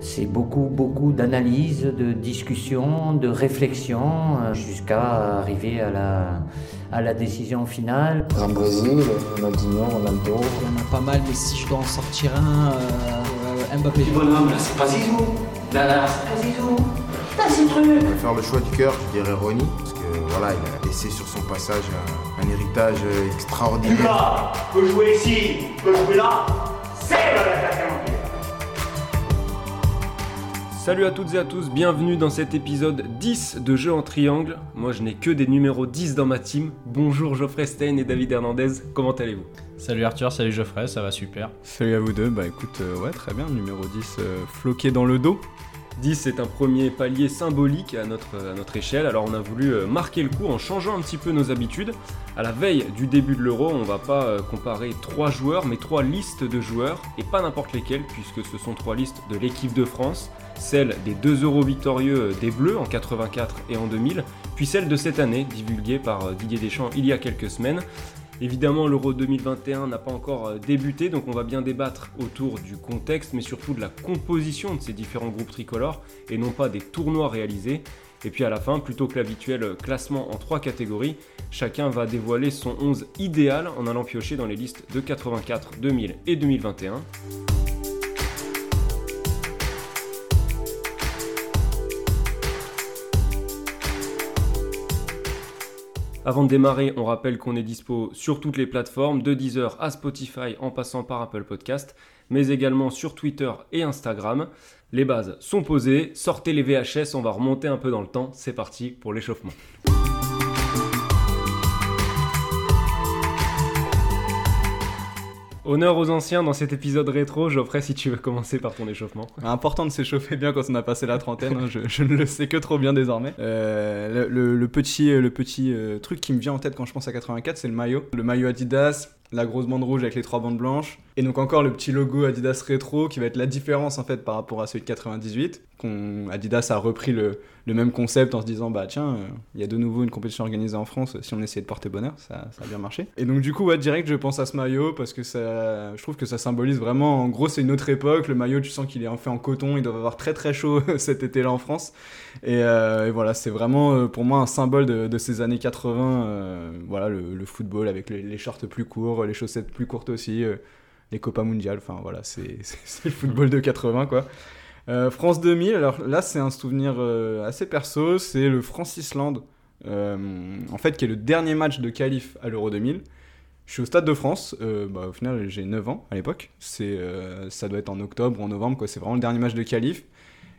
C'est beaucoup, beaucoup d'analyse, de discussion, de réflexion, euh, jusqu'à arriver à la, à la décision finale. En Brésil, Ronaldinho, Ronaldo. Il y en a pas mal, mais si je dois en sortir un, euh, Mbappé. Ce bonhomme là, c'est pas Zizou. Là, là, c'est pas Zizou. Putain, c'est truc. Je vais faire le choix du cœur, je dirais Ronnie, parce que voilà, il a laissé sur son passage un, un héritage extraordinaire. Lucas peut jouer ici, peut jouer là. C'est le l'attaquant. Salut à toutes et à tous, bienvenue dans cet épisode 10 de Jeux en triangle. Moi je n'ai que des numéros 10 dans ma team. Bonjour Geoffrey Stein et David Hernandez, comment allez-vous? Salut Arthur, salut Geoffrey, ça va super. Salut à vous deux, bah écoute, euh, ouais très bien, numéro 10 euh, floqué dans le dos. 10 c'est un premier palier symbolique à notre, échelle, alors on a voulu euh, marquer le coup en changeant un petit peu nos habitudes. À la veille du début de l'euro, on va pas euh, comparer trois joueurs, mais trois listes de joueurs, et pas n'importe lesquels, puisque ce sont trois listes de l'équipe de France, celle des deux euros victorieux euh, des Bleus en 84 et en 2000, puis celle de cette année, divulguée par Didier Deschamps il y a quelques semaines. Évidemment, l'Euro 2021 n'a pas encore euh, débuté, donc on va bien débattre autour du contexte, mais surtout de la composition de ces différents groupes tricolores, et non pas des tournois réalisés. Et puis à la fin, plutôt que l'habituel classement en trois catégories, chacun va dévoiler son 11 idéal en allant piocher dans les listes de 84, 2000 et 2021. Avant de démarrer, on rappelle qu'on est dispo sur toutes les plateformes, de Deezer à Spotify en passant par Apple Podcast, mais également sur Twitter et Instagram. Les bases sont posées, sortez les VHS, on va remonter un peu dans le temps, c'est parti pour l'échauffement. Honneur aux anciens dans cet épisode rétro, Geoffrey, si tu veux commencer par ton échauffement. Important de s'échauffer bien quand on a passé la trentaine, hein, je, ne le sais que trop bien désormais. Euh, le petit euh, truc qui me vient en tête quand je pense à 84, c'est le maillot. Le maillot Adidas, la grosse bande rouge avec les trois bandes blanches, et donc encore le petit logo Adidas rétro qui va être la différence en fait par rapport à celui de 98. Qu'on, Adidas a repris le, même concept en se disant bah tiens, euh, il y a de nouveau une compétition organisée en France, si on essayait de porter bonheur, ça, a bien marché. Et donc du coup direct je pense à ce maillot parce que je trouve que ça symbolise vraiment, en gros c'est une autre époque, le maillot tu sens qu'il est en fait en coton, il doit avoir très très chaud cet été-là en France. Et, euh, et voilà, c'est vraiment euh, pour moi un symbole de, ces années 80. euh, voilà, le, le football avec les, les shorts plus courts, les chaussettes plus courtes aussi, euh, les Copa Mundial. Enfin voilà, c'est le football de 80 quoi. Euh, France 2000, alors là c'est un souvenir euh, assez perso, c'est le France-Islande, euh, en fait qui est le dernier match de qualif à l'Euro 2000. Je suis au Stade de France, euh, bah, au final j'ai 9 ans à l'époque, euh, ça doit être en octobre ou en novembre, c'est vraiment le dernier match de qualif.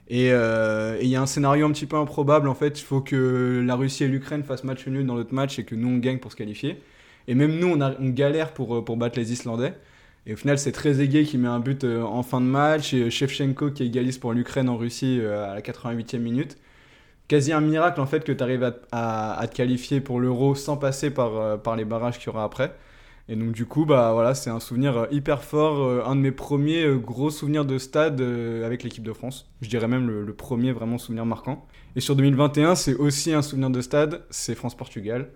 Et euh, et il y a un scénario un petit peu improbable en fait, il faut que la Russie et l'Ukraine fassent match nul dans l'autre match et que nous on gagne pour se qualifier. Et même nous on, galère pour, euh, pour battre les Islandais. Et au final c'est Trezeguet qui met un but euh, en fin de match et euh, Shevchenko qui égalise pour l'Ukraine en Russie à la 88e minute. Quasi un miracle en fait que tu arrives à, te qualifier pour l'Euro sans passer par, par les barrages qu'il y aura après. Et donc du coup, bah voilà, c'est un souvenir hyper fort, un de mes premiers gros souvenirs de stade avec l'équipe de France. Je dirais même le premier vraiment souvenir marquant. Et sur 2021, c'est aussi un souvenir de stade, c'est France-Portugal.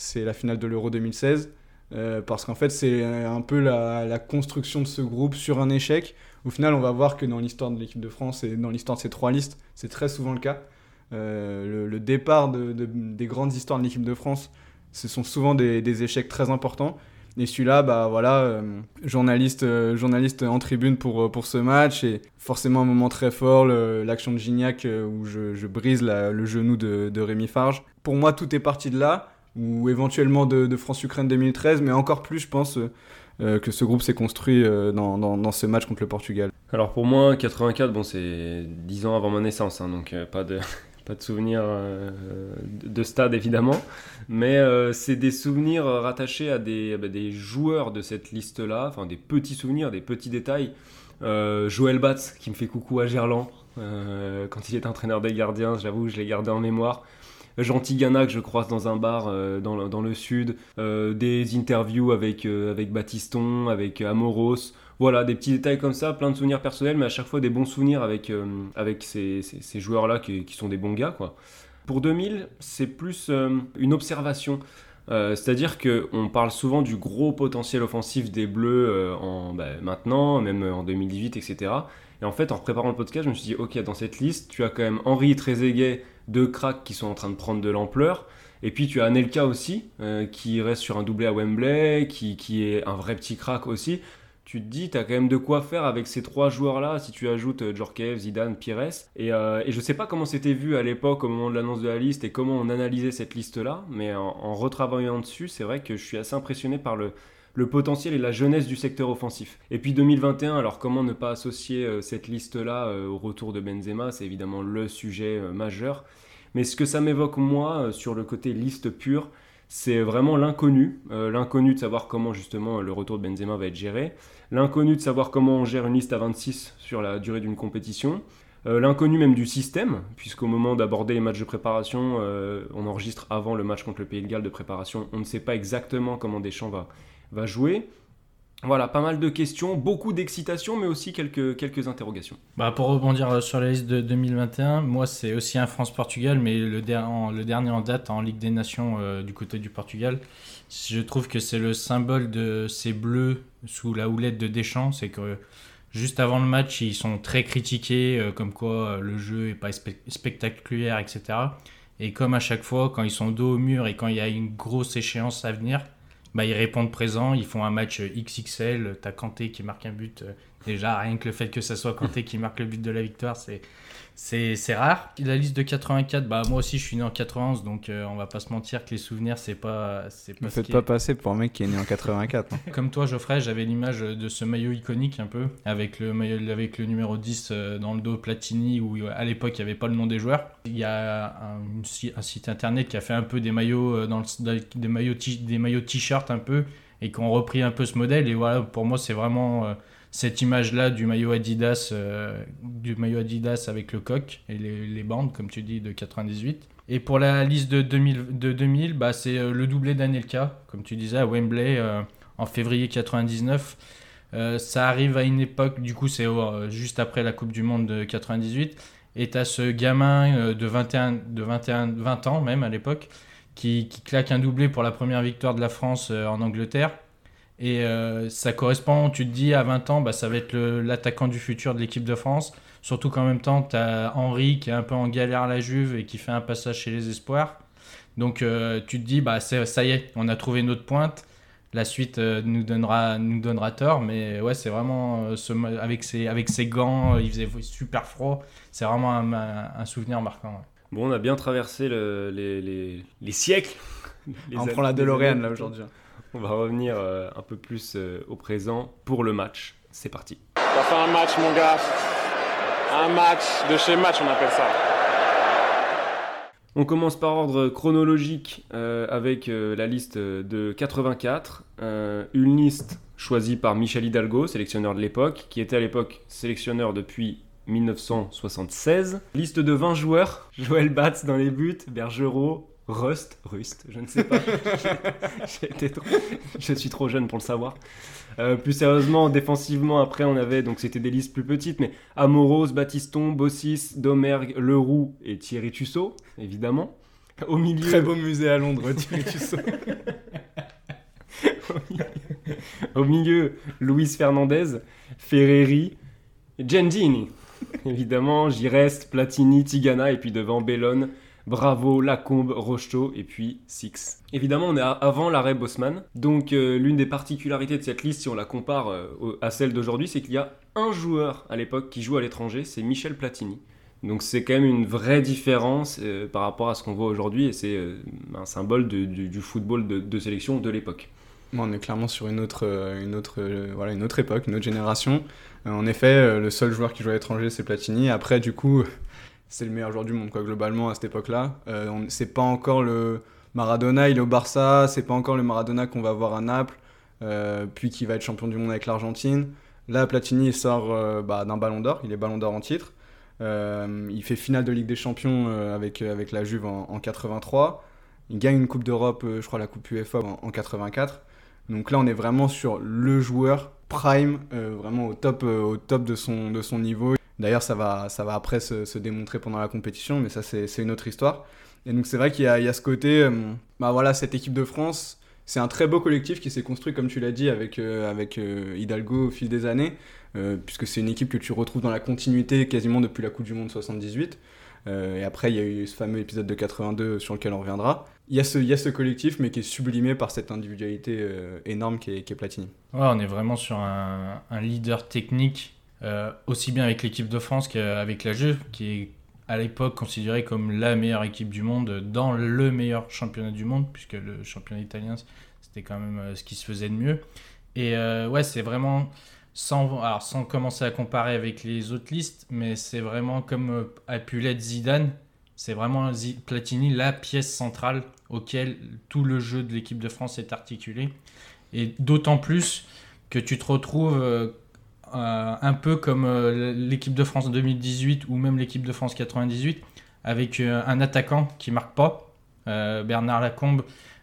C'est la finale de l'Euro 2016. euh, parce qu'en fait, c'est un peu la, construction de ce groupe sur un échec. Au final, on va voir que dans l'histoire de l'équipe de France et dans l'histoire de ces trois listes, c'est très souvent le cas. Euh, le, départ de- de- des grandes histoires de l'équipe de France, ce sont souvent des, échecs très importants. Et celui-là, bah voilà, euh, journaliste, journaliste en tribune pour, pour ce match et forcément un moment très fort, l'action de Gignac où je, brise le genou de, de Rémi Farge. Pour moi, tout est parti de là, ou éventuellement de, France-Ukraine 2013, mais encore plus, je pense, euh, euh, que ce groupe s'est construit euh, dans, ce match contre le Portugal. Alors pour moi, 84, bon, c'est 10 ans avant ma naissance, hein, donc pas de, pas de souvenirs de de stade évidemment, mais c'est des souvenirs rattachés à des, bah, des joueurs de cette liste-là, enfin des petits souvenirs, des petits détails. Joël Batz qui me fait coucou à Gerland quand il est entraîneur des gardiens, j'avoue, je l'ai gardé en mémoire. Jean Tigana que je croise dans un bar euh, dans, le, dans le sud, euh, des interviews avec, euh, avec Baptiston, avec Amoros, voilà, des petits détails comme ça, plein de souvenirs personnels, mais à chaque fois des bons souvenirs avec, avec ces, ces- joueurs-là qui, qui sont des bons gars, quoi. Pour 2000, c'est plus une observation. C'est-à-dire qu'on parle souvent du gros potentiel offensif des Bleus en, bah, maintenant, même en 2018, etc. Et en fait, en préparant le podcast, je me suis dit, ok, dans cette liste, tu as quand même Henri Trezeguet, deux cracks qui sont en train de prendre de l'ampleur. Et puis tu as Anelka aussi, euh, qui reste sur un doublé à Wembley, qui, qui est un vrai petit crack aussi. Tu te dis, tu as quand même de quoi faire avec ces trois joueurs-là, si tu ajoutes euh, Djorkaeff, Zidane, Pires. Et, euh, et je sais pas comment c'était vu à l'époque, au moment de l'annonce de la liste, et comment on analysait cette liste-là, mais en, en retravaillant dessus, c'est vrai que je suis assez impressionné par le, le potentiel et la jeunesse du secteur offensif. Et puis 2021, alors comment ne pas associer euh, cette liste-là euh, au retour de Benzema? C'est évidemment le sujet euh, majeur. Mais ce que ça m'évoque moi sur le côté liste pure, c'est vraiment l'inconnu. L'inconnu de savoir comment justement le retour de Benzema va être géré. L'inconnu de savoir comment on gère une liste à 26 sur la durée d'une compétition. L'inconnu même du système, puisqu'au moment d'aborder les matchs de préparation, on enregistre avant le match contre le Pays de Galles de préparation, on ne sait pas exactement comment Deschamps va, va jouer. Voilà, pas mal de questions, beaucoup d'excitation, mais aussi quelques, quelques interrogations. Bah, pour rebondir euh, sur la liste de 2021, moi c'est aussi un France-Portugal, mais le, dernier en date en Ligue des Nations euh, du côté du Portugal. Je trouve que c'est le symbole de ces bleus sous la houlette de Deschamps. C'est que juste avant le match, ils sont très critiqués, euh, comme quoi le jeu est pas spe- spectaculaire, etc. Et comme à chaque fois, quand ils sont dos au mur et quand il y a une grosse échéance à venir, bah, ils répondent présent, ils font un match XXL, t'as Kanté qui marque un but. euh, Déjà, rien que le fait que ça soit Kanté qui marque le but de la victoire, c'est, c'est, c'est rare. La liste de 84, bah, moi aussi je suis né en 91, donc euh, on va pas se mentir que les souvenirs, c'est pas, c'est pas Me ce faites pas passer pour un mec qui est né en 84. hein. Comme toi, Geoffrey, j'avais l'image de ce maillot iconique un peu, avec le, maillot- avec le numéro 10 euh, dans le dos Platini, où euh, à l'époque il n'y avait pas le nom des joueurs. Il y a un, site internet qui a fait un peu des maillots, dans le- des maillots t- des maillots t-shirt un peu, et qui ont repris un peu ce modèle. Et voilà, pour moi, c'est vraiment euh, cette image-là du maillot Adidas, euh, du maillot Adidas avec le coq et les, bandes, comme tu dis, de 98. Et pour la liste de 2000, de 2000 bah, c'est euh, le doublé d'Anelka, comme tu disais, à Wembley euh, en février 99. Euh, ça arrive à une époque, du coup, c'est juste après la Coupe du Monde de 98. Et tu as ce gamin de, 21, de 21, 20 ans, même à l'époque, qui, claque un doublé pour la première victoire de la France en Angleterre. Et euh, ça correspond, tu te dis, à 20 ans, bah, ça va être le- l'attaquant du futur de l'équipe de France. Surtout qu'en même temps, tu as Henri qui est un peu en galère à la Juve et qui fait un passage chez les Espoirs. Donc euh, tu te dis, bah, c'est- ça y est, on a trouvé notre pointe. La suite euh, nous, donnera, nous donnera tort, mais ouais, c'est vraiment euh, ce, avec, ses, avec ses gants, euh, il faisait super froid. C'est vraiment un, un- un souvenir marquant. ouais. Bon, on a bien traversé le- les, les- les siècles. Les on prend la DeLorean là aujourd'hui. On va revenir euh, un peu plus euh, au présent pour le match. C'est parti. T'as fait un match, mon gars. Un match de chez match, on appelle ça. On commence par ordre chronologique euh, avec euh, la liste de 84. Euh, une liste choisie par Michel Hidalgo, sélectionneur de l'époque, qui était à l'époque sélectionneur depuis 1976. Liste de 20 joueurs. Joël Batz dans les buts, Bergerot, Rust, Rust, je ne sais pas. J'ai été trop- Je suis trop jeune pour le savoir. Euh, plus sérieusement, défensivement, après, on avait, donc c'était des listes plus petites, mais Amoros, Batiston, Bossis, Domergue, Leroux et Thierry Tussaud, évidemment. Au milieu, Très beau musée à Londres, Thierry Tussaud. au milieu Luis Fernandez, Ferreri, Gendini. Évidemment, j'y reste, Platini, Tigana, et puis devant Bellone, Bravo, Lacombe, Rocheteau, et puis Six. Évidemment, on est avant l'arrêt Bosman. Donc, euh, l'une des particularités de cette liste, si on la compare euh, à celle d'aujourd'hui, c'est qu'il y a un joueur à l'époque qui joue à l'étranger, c'est Michel Platini. Donc c'est quand même une vraie différence euh, par rapport à ce qu'on voit aujourd'hui et c'est un symbole du, football de, sélection de l'époque. On est clairement sur une autre, une autre, voilà, une autre époque, une autre génération. En effet, le seul joueur qui joue à l'étranger, c'est Platini. Après, du coup, c'est le meilleur joueur du monde, quoi, globalement, à cette époque-là. Euh, c'est pas encore le Maradona, il est au Barça, c'est pas encore le Maradona qu'on va voir à Naples, euh, puis qui va être champion du monde avec l'Argentine. Là, Platini, sort euh, bah, d'un ballon d'or, il est ballon d'or en titre. Euh, il fait finale de Ligue des Champions avec, avec la Juve en, en 83. Il gagne une Coupe d'Europe, je crois la Coupe UEFA en, en 84. Donc là, on est vraiment sur le joueur prime, vraiment au top, au top de, son, de son niveau. D'ailleurs, ça va, ça va après se, démontrer pendant la compétition, mais ça, c'est une autre histoire. Et donc, c'est vrai qu'il y, a- ce côté, euh, bah voilà, cette équipe de France, c'est un très beau collectif qui s'est construit, comme tu l'as dit, avec, euh, avec euh, Hidalgo au fil des années, puisque c'est une équipe que tu retrouves dans la continuité quasiment depuis la Coupe du Monde 78. Euh, et après, il y a eu ce fameux épisode de 82 sur lequel on reviendra. Il y a ce, il y a ce collectif, mais qui est sublimé par cette individualité énorme qui est, qui est Platini. Ouais, on est vraiment sur un leader technique, euh, aussi bien avec l'équipe de France qu'avec la Juve, qui est à l'époque considérée comme la meilleure équipe du monde dans le meilleur championnat du monde, puisque le championnat italien, c'était quand même euh, ce qui se faisait de mieux. Et euh, ouais, c'est vraiment, sans, alors, sans commencer à comparer avec les autres listes, mais c'est vraiment comme a pu l'être Zidane, c'est vraiment Platini la pièce centrale auquel tout le jeu de l'équipe de France est articulé. Et d'autant plus que tu te retrouves euh, un peu comme euh, l'équipe de France 2018 ou même l'équipe de France 98 avec euh, un attaquant qui marque pas. Bernard Lacombe,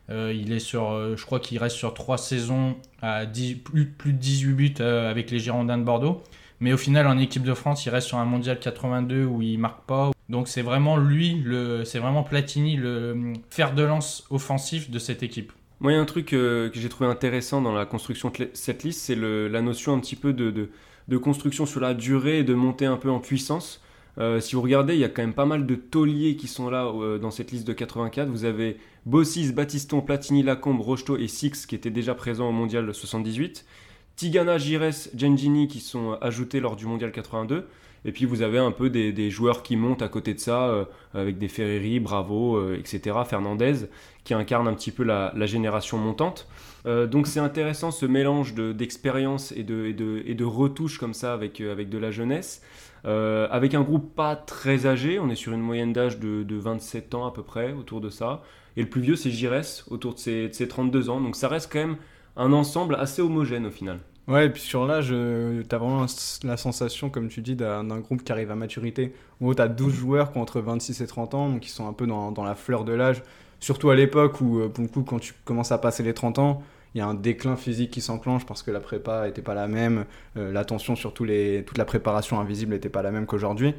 il est sur, je crois qu'il reste sur trois saisons à 10 plus, plus de 18 buts avec les Girondins de Bordeaux. Mais au final, en équipe de France, il reste sur un mondial 82 où il marque pas. Donc c'est vraiment lui, c'est vraiment Platini, le fer de lance offensif de cette équipe. Moi, il y a un truc euh, que j'ai trouvé intéressant dans la construction de cette liste, c'est la notion un petit peu de, construction sur la durée et de monter un peu en puissance. Euh, si vous regardez, il y a quand même pas mal de tauliers qui sont là euh, dans cette liste de 84. Vous avez Bossis, Battiston, Platini, Lacombe, Rocheteau et Six qui étaient déjà présents au mondial 78. Tigana, Gires, Gengini qui sont ajoutés lors du mondial 82. Et puis vous avez un peu des, joueurs qui montent à côté de ça, avec des Ferreri, Bravo, etc., Fernandez, qui incarnent un petit peu la, la génération montante. Euh, donc c'est intéressant ce mélange de- d'expérience et, de, et, de, et de retouches comme ça avec, euh, avec de la jeunesse. Euh, avec un groupe pas très âgé, on est sur une moyenne d'âge de, de 27 ans à peu près, autour de ça. Et le plus vieux c'est Gires, autour de ses, de ses 32 ans. Donc ça reste quand même un ensemble assez homogène au final. Ouais, et puis sur l'âge, t'as vraiment la sensation, comme tu dis, d'un d'un groupe qui arrive à maturité. En gros, t'as 12 joueurs qui ont entre 26 et 30 ans, donc qui sont un peu dans, dans la fleur de l'âge. Surtout à l'époque où, euh, pour le coup, quand tu commences à passer les 30 ans, il y a un déclin physique qui s'enclenche parce que la prépa n'était pas la même, euh, l'attention sur toute la préparation invisible n'était pas la même qu'aujourd'hui.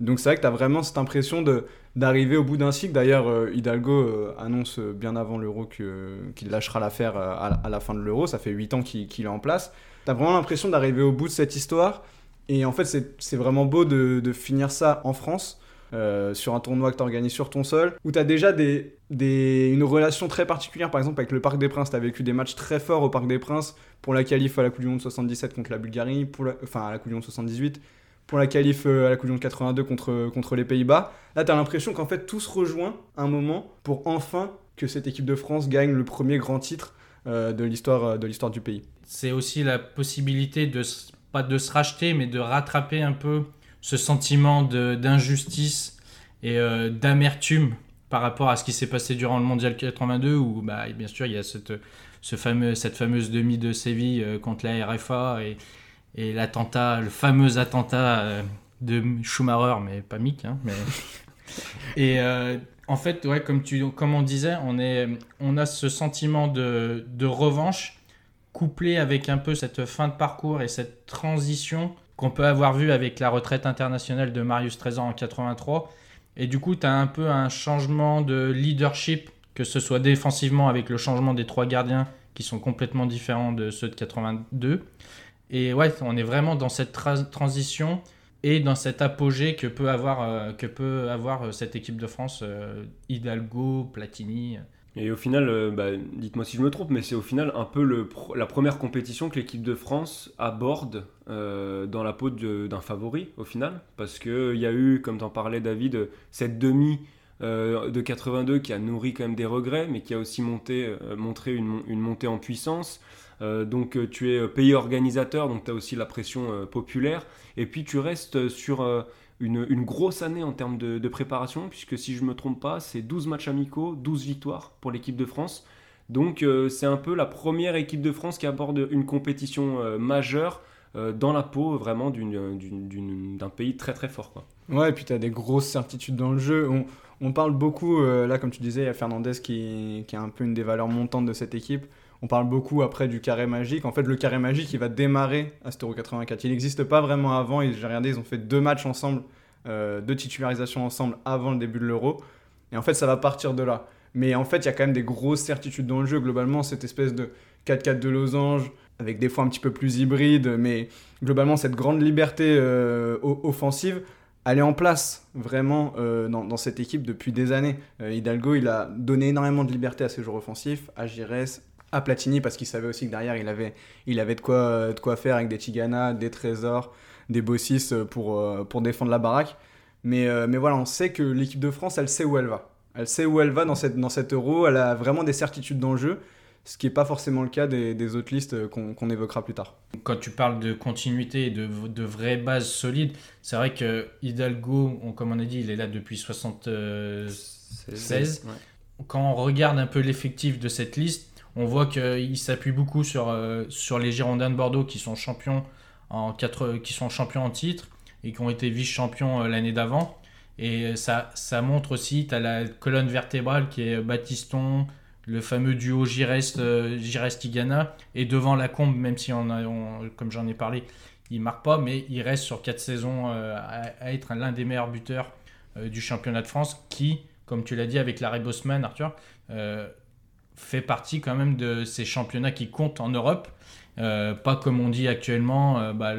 Donc c'est vrai que tu as vraiment cette impression de d'arriver au bout d'un cycle. D'ailleurs, euh, Hidalgo annonce bien avant l'Euro qu'il lâchera l'affaire à, la- fin de l'Euro. Ça fait 8 ans qu'il est en place. Tu as vraiment l'impression d'arriver au bout de cette histoire. Et en fait, c'est vraiment beau de finir ça en France. Euh, sur un tournoi que tu organises sur ton sol, où tu as déjà des, des, une relation très particulière, par exemple avec le Parc des Princes, tu as vécu des matchs très forts au Parc des Princes, pour la qualif à la Coupe du Monde 77 contre la Bulgarie, pour la- enfin à la Coupe du Monde 78, pour la qualif euh, à la Coupe du Monde 82 contre, contre les Pays-Bas. Là, tu as l'impression qu'en fait tout se rejoint un moment pour enfin que cette équipe de France gagne le premier grand titre euh, de l'histoire de l'histoire du pays. c'est aussi la possibilité de pas de se racheter mais de rattraper un peu ce sentiment de- d'injustice et euh, d'amertume par rapport à ce qui s'est passé durant le mondial 82 où bah, bien sûr il y a cette, ce fameux, cette fameuse demi de Séville euh, contre la RFA et, et l'attentat le fameux attentat euh, de Schumacher mais pas Mick hein, mais et en fait ouais comme tu comme on disait on est on a ce sentiment de, de revanche couplé avec un peu cette fin de parcours et cette transition qu'on peut avoir vu avec la retraite internationale de Marius Trésor en 83. Et du coup, tu as un peu un changement de leadership, que ce soit défensivement avec le changement des trois gardiens qui sont complètement différents de ceux de 82. Et ouais, on est vraiment dans cette tra- transition et dans cet apogée que peut avoir, euh, que peut avoir euh, cette équipe de France, euh, Hidalgo, Platini. Et au final, euh, bah, dites-moi si je me trompe, mais c'est au final un peu la première compétition que l'équipe de France aborde euh, dans la peau d'un favori, au final. Parce qu'il y a eu, comme t'en parlais David, cette demi euh, de 82 qui a nourri quand même des regrets, mais qui a aussi euh, montré une, une montée en puissance. Euh, donc euh, tu es euh, pays organisateur, donc tu as aussi la pression euh, populaire. Et puis tu restes sur euh, une, grosse année en termes de, préparation, puisque si je ne me trompe pas, c'est 12 matchs amicaux, 12 victoires pour l'équipe de France. Donc euh, c'est un peu la première équipe de France qui aborde une compétition euh, majeure euh, dans la peau vraiment d'un pays très très fort. Quoi. Ouais, et puis tu as des grosses certitudes dans le jeu. On, parle beaucoup, là comme tu disais, il y a Fernandez qui, qui est un peu une des valeurs montantes de cette équipe. On parle beaucoup après du carré magique. En fait, le carré magique, il va démarrer à cet Euro 84. Il n'existe pas vraiment avant. J'ai regardé, ils ont fait deux matchs ensemble, euh, deux titularisations ensemble avant le début de l'Euro. Et en fait, ça va partir de là. Mais en fait, il y a quand même des grosses certitudes dans le jeu. Globalement, cette espèce de 4-4 de losange, avec des fois un petit peu plus hybride, mais globalement, cette grande liberté euh, offensive, elle est en place vraiment euh, dans, cette équipe depuis des années. Hidalgo, il a donné énormément de liberté à ses joueurs offensifs, à Gires, à Platini parce qu'il savait aussi que derrière il avait, il avait de, quoi, de quoi faire avec des Tigana, des Trésors, des Bossis pour, euh, pour défendre la baraque. Mais, euh, mais voilà, on sait que l'équipe de France, elle sait où elle va. Elle sait où elle va dans cette, dans cette euro, elle a vraiment des certitudes dans le jeu, ce qui n'est pas forcément le cas des, des autres listes qu'on évoquera plus tard. Quand tu parles de continuité et de, de vraies bases solides, c'est vrai que Hidalgo, comme on a dit, il est là depuis 76. Quand on regarde un peu l'effectif de cette liste, on voit qu'il s'appuie beaucoup sur, euh, sur les Girondins de Bordeaux qui sont champions en, qui sont champions en titre et qui ont été vice-champions euh, l'année d'avant. Et ça, montre aussi, tu as la colonne vertébrale qui est Baptiston, le fameux duo Girest-Tigana, euh, et devant la combe, même si, on a, comme j'en ai parlé, il marque pas, mais il reste sur quatre saisons à, être l'un des meilleurs buteurs du championnat de France, qui, comme tu l'as dit avec Larry Bosman, Arthur, fait partie quand même de ces championnats qui comptent en Europe. Euh, pas comme on dit actuellement, euh, bah,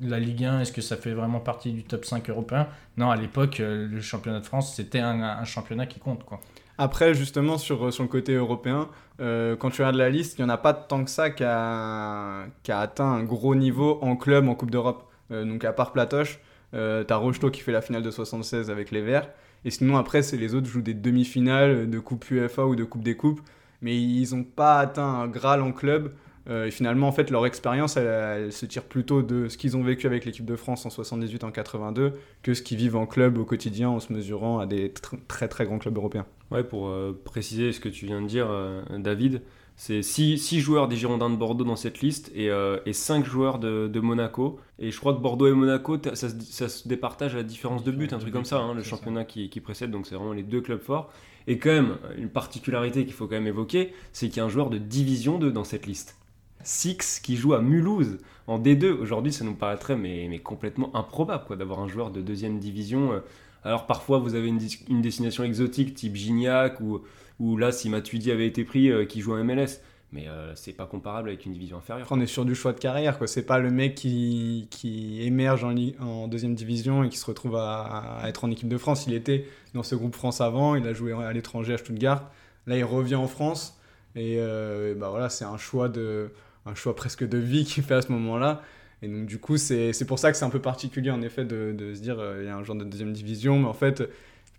la Ligue 1, est-ce que ça fait vraiment partie du top 5 européen? Non, à l'époque, euh, le championnat de France, c'était un, championnat qui compte. Quoi. Après, justement, sur, sur le côté européen, quand tu regardes la liste, il n'y en a pas tant que ça qui a, atteint un gros niveau en club, en Coupe d'Europe. donc, à part Platoche, tu as Rocheteau qui fait la finale de 76 avec les Verts. Et sinon, après, c'est les autres jouent des demi-finales de Coupe UEFA ou de Coupe des Coupes mais ils n'ont pas atteint un Graal en club. Euh, et finalement, en fait, leur expérience, elle, se tire plutôt de ce qu'ils ont vécu avec l'équipe de France en 78, en 82, que ce qu'ils vivent en club au quotidien en se mesurant à des très très grands clubs européens. Ouais, pour euh, préciser ce que tu viens de dire, euh, David, c'est 6 joueurs des Girondins de Bordeaux dans cette liste et, et 5 joueurs de, Monaco. Et je crois que Bordeaux et Monaco, ça, se départage à la différence de but, un truc comme ça, hein, le championnat qui, qui, précède. Donc c'est vraiment les deux clubs forts. Et quand même, une particularité qu'il faut quand même évoquer, c'est qu'il y a un joueur de division 2 dans cette liste. Six qui joue à Mulhouse en D2. Aujourd'hui, ça nous paraîtrait mais, mais complètement improbable d'avoir un joueur de deuxième division. Euh. Alors parfois, vous avez une, destination exotique type Gignac ou, ou là, si Matuidi avait été pris, euh, qui joue en MLS mais euh, c'est pas comparable avec une division inférieure. on est sur du choix de carrière, quoi. C'est pas le mec qui, qui émerge en, en, deuxième division et qui se retrouve à, être en équipe de France. Il était dans ce groupe France avant, il a joué à l'étranger à Stuttgart. Là, il revient en France et, euh, bah voilà, c'est un choix de, un choix presque de vie qu'il fait à ce moment-là. Et donc, du coup, c'est pour ça que c'est un peu particulier, en effet, de, de se dire euh, il y a un joueur de deuxième division, mais en fait,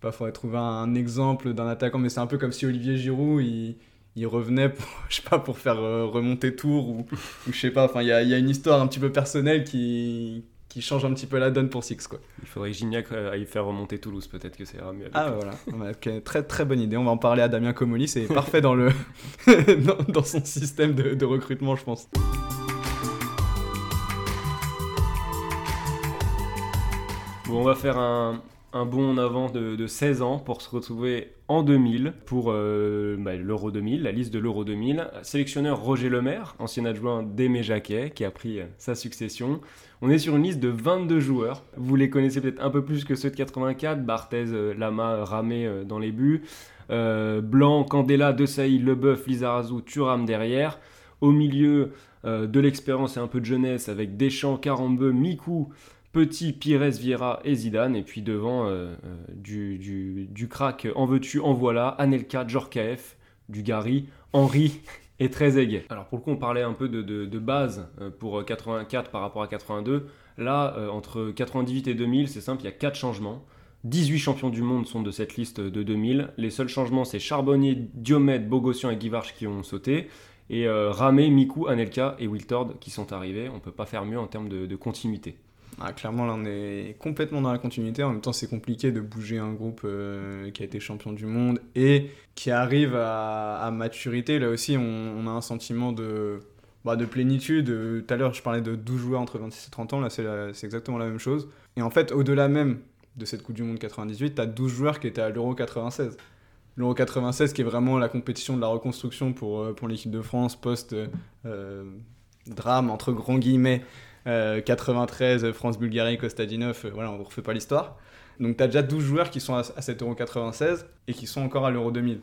il faudrait trouver un exemple d'un attaquant, mais c'est un peu comme si Olivier Giroud, il il revenait pour, je sais pas, pour faire euh, remonter Tours ou, ou je sais pas. Enfin, il y a, y a, une histoire un petit peu personnelle qui, qui change un petit peu la donne pour Six. Quoi. Il faudrait que Gignac euh, aille faire remonter Toulouse, peut-être que c'est mieux. Ah voilà, très très bonne idée. On va en parler à Damien Comoli, c'est parfait dans, le dans, son système de, de recrutement, je pense. Bon, on va faire un, un bond en avant de, 16 ans pour se retrouver en 2000 pour euh, bah, l'Euro 2000, la liste de l'Euro 2000. Sélectionneur Roger Lemaire, ancien adjoint d'Aimé Jacquet, qui a pris euh, sa succession. On est sur une liste de 22 joueurs. Vous les connaissez peut-être un peu plus que ceux de 84, Barthez, euh, Lama, Ramé dans les buts. Blanc, Candela, Desailly, Leboeuf, Lizarazu, Thuram derrière. Au milieu, de l'expérience et un peu de jeunesse avec Deschamps, Carambeu, Mikou, Petit, Pires, Vieira et Zidane. Et puis devant, euh, euh, du, du, crack en veux-tu, en voilà, Anelka, Djorkaeff, du Gary, Henri et Trezeguet. Alors pour le coup, on parlait un peu de, base euh, pour 84 par rapport à 82. Là, entre 98 et 2000, c'est simple, il y a 4 changements. 18 champions du monde sont de cette liste de 2000. Les seuls changements, c'est Charbonnier, Diomède, Bogossian et Guivarch qui ont sauté. Et Ramé, Miku, Anelka et Wiltord qui sont arrivés. On ne peut pas faire mieux en termes de continuité. Ah, clairement, là, on est complètement dans la continuité. En même temps, c'est compliqué de bouger un groupe euh, qui a été champion du monde et qui arrive à, maturité. Là aussi, on, a un sentiment de, bah, de plénitude. Euh, tout à l'heure, je parlais de 12 joueurs entre 26 et 30 ans. Là, c'est exactement la même chose. Et en fait, au-delà même de cette Coupe du Monde 98, tu as 12 joueurs qui étaient à l'Euro 96. l'Euro 96 qui est vraiment la compétition de la reconstruction pour, pour l'équipe de France post drame entre grands guillemets 93 France-Bulgarie Kostadinov voilà on ne refait pas l'histoire donc tu as déjà 12 joueurs qui sont à, à cet Euro 96 et qui sont encore à l'Euro 2000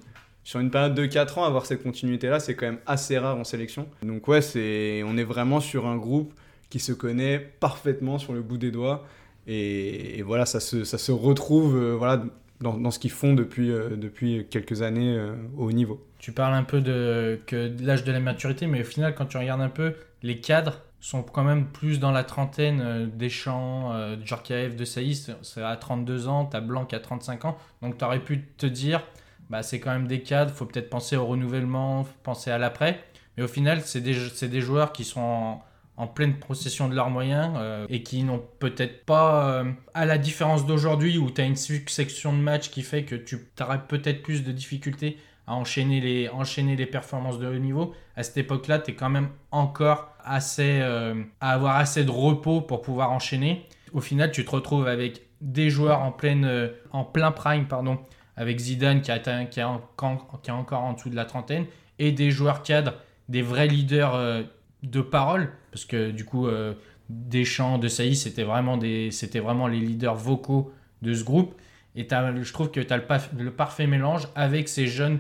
sur une période de 4 ans, avoir cette continuité-là, c'est quand même assez rare en sélection. Donc ouais, c'est, on est vraiment sur un groupe qui se connaît parfaitement sur le bout des doigts. Et, voilà, ça se, ça se retrouve euh, voilà, dans, ce qu'ils font depuis, euh, depuis quelques années euh, au niveau. Tu parles un peu de l'âge de la maturité, mais au final, quand tu regardes un peu, les cadres sont quand même plus dans la trentaine. Deschamps, Djorkaeff, De Saïs, c'est à 32 ans, t'as Blanc à 35 ans. Donc tu aurais pu te dire bah, c'est quand même des cadres, faut peut-être penser au renouvellement, penser à l'après. Mais au final, c'est des, des, joueurs qui sont en, pleine possession de leurs moyens euh, et qui n'ont peut-être pas, euh, à la différence d'aujourd'hui où tu as une succession de matchs qui fait que tu aurais peut-être plus de difficultés à enchaîner les, enchaîner les performances de haut niveau. À cette époque-là, tu es quand même encore assez, euh, à avoir assez de repos pour pouvoir enchaîner. Au final, tu te retrouves avec des joueurs en, pleine, en plein prime, pardon, avec Zidane qui, a, qui, a encore, en dessous de la trentaine, et des joueurs cadres, des vrais leaders euh, de parole, parce que du coup, euh, Deschamps, De Sailly, c'était vraiment, vraiment les leaders vocaux de ce groupe. Et je trouve que tu as le, parfait mélange avec ces jeunes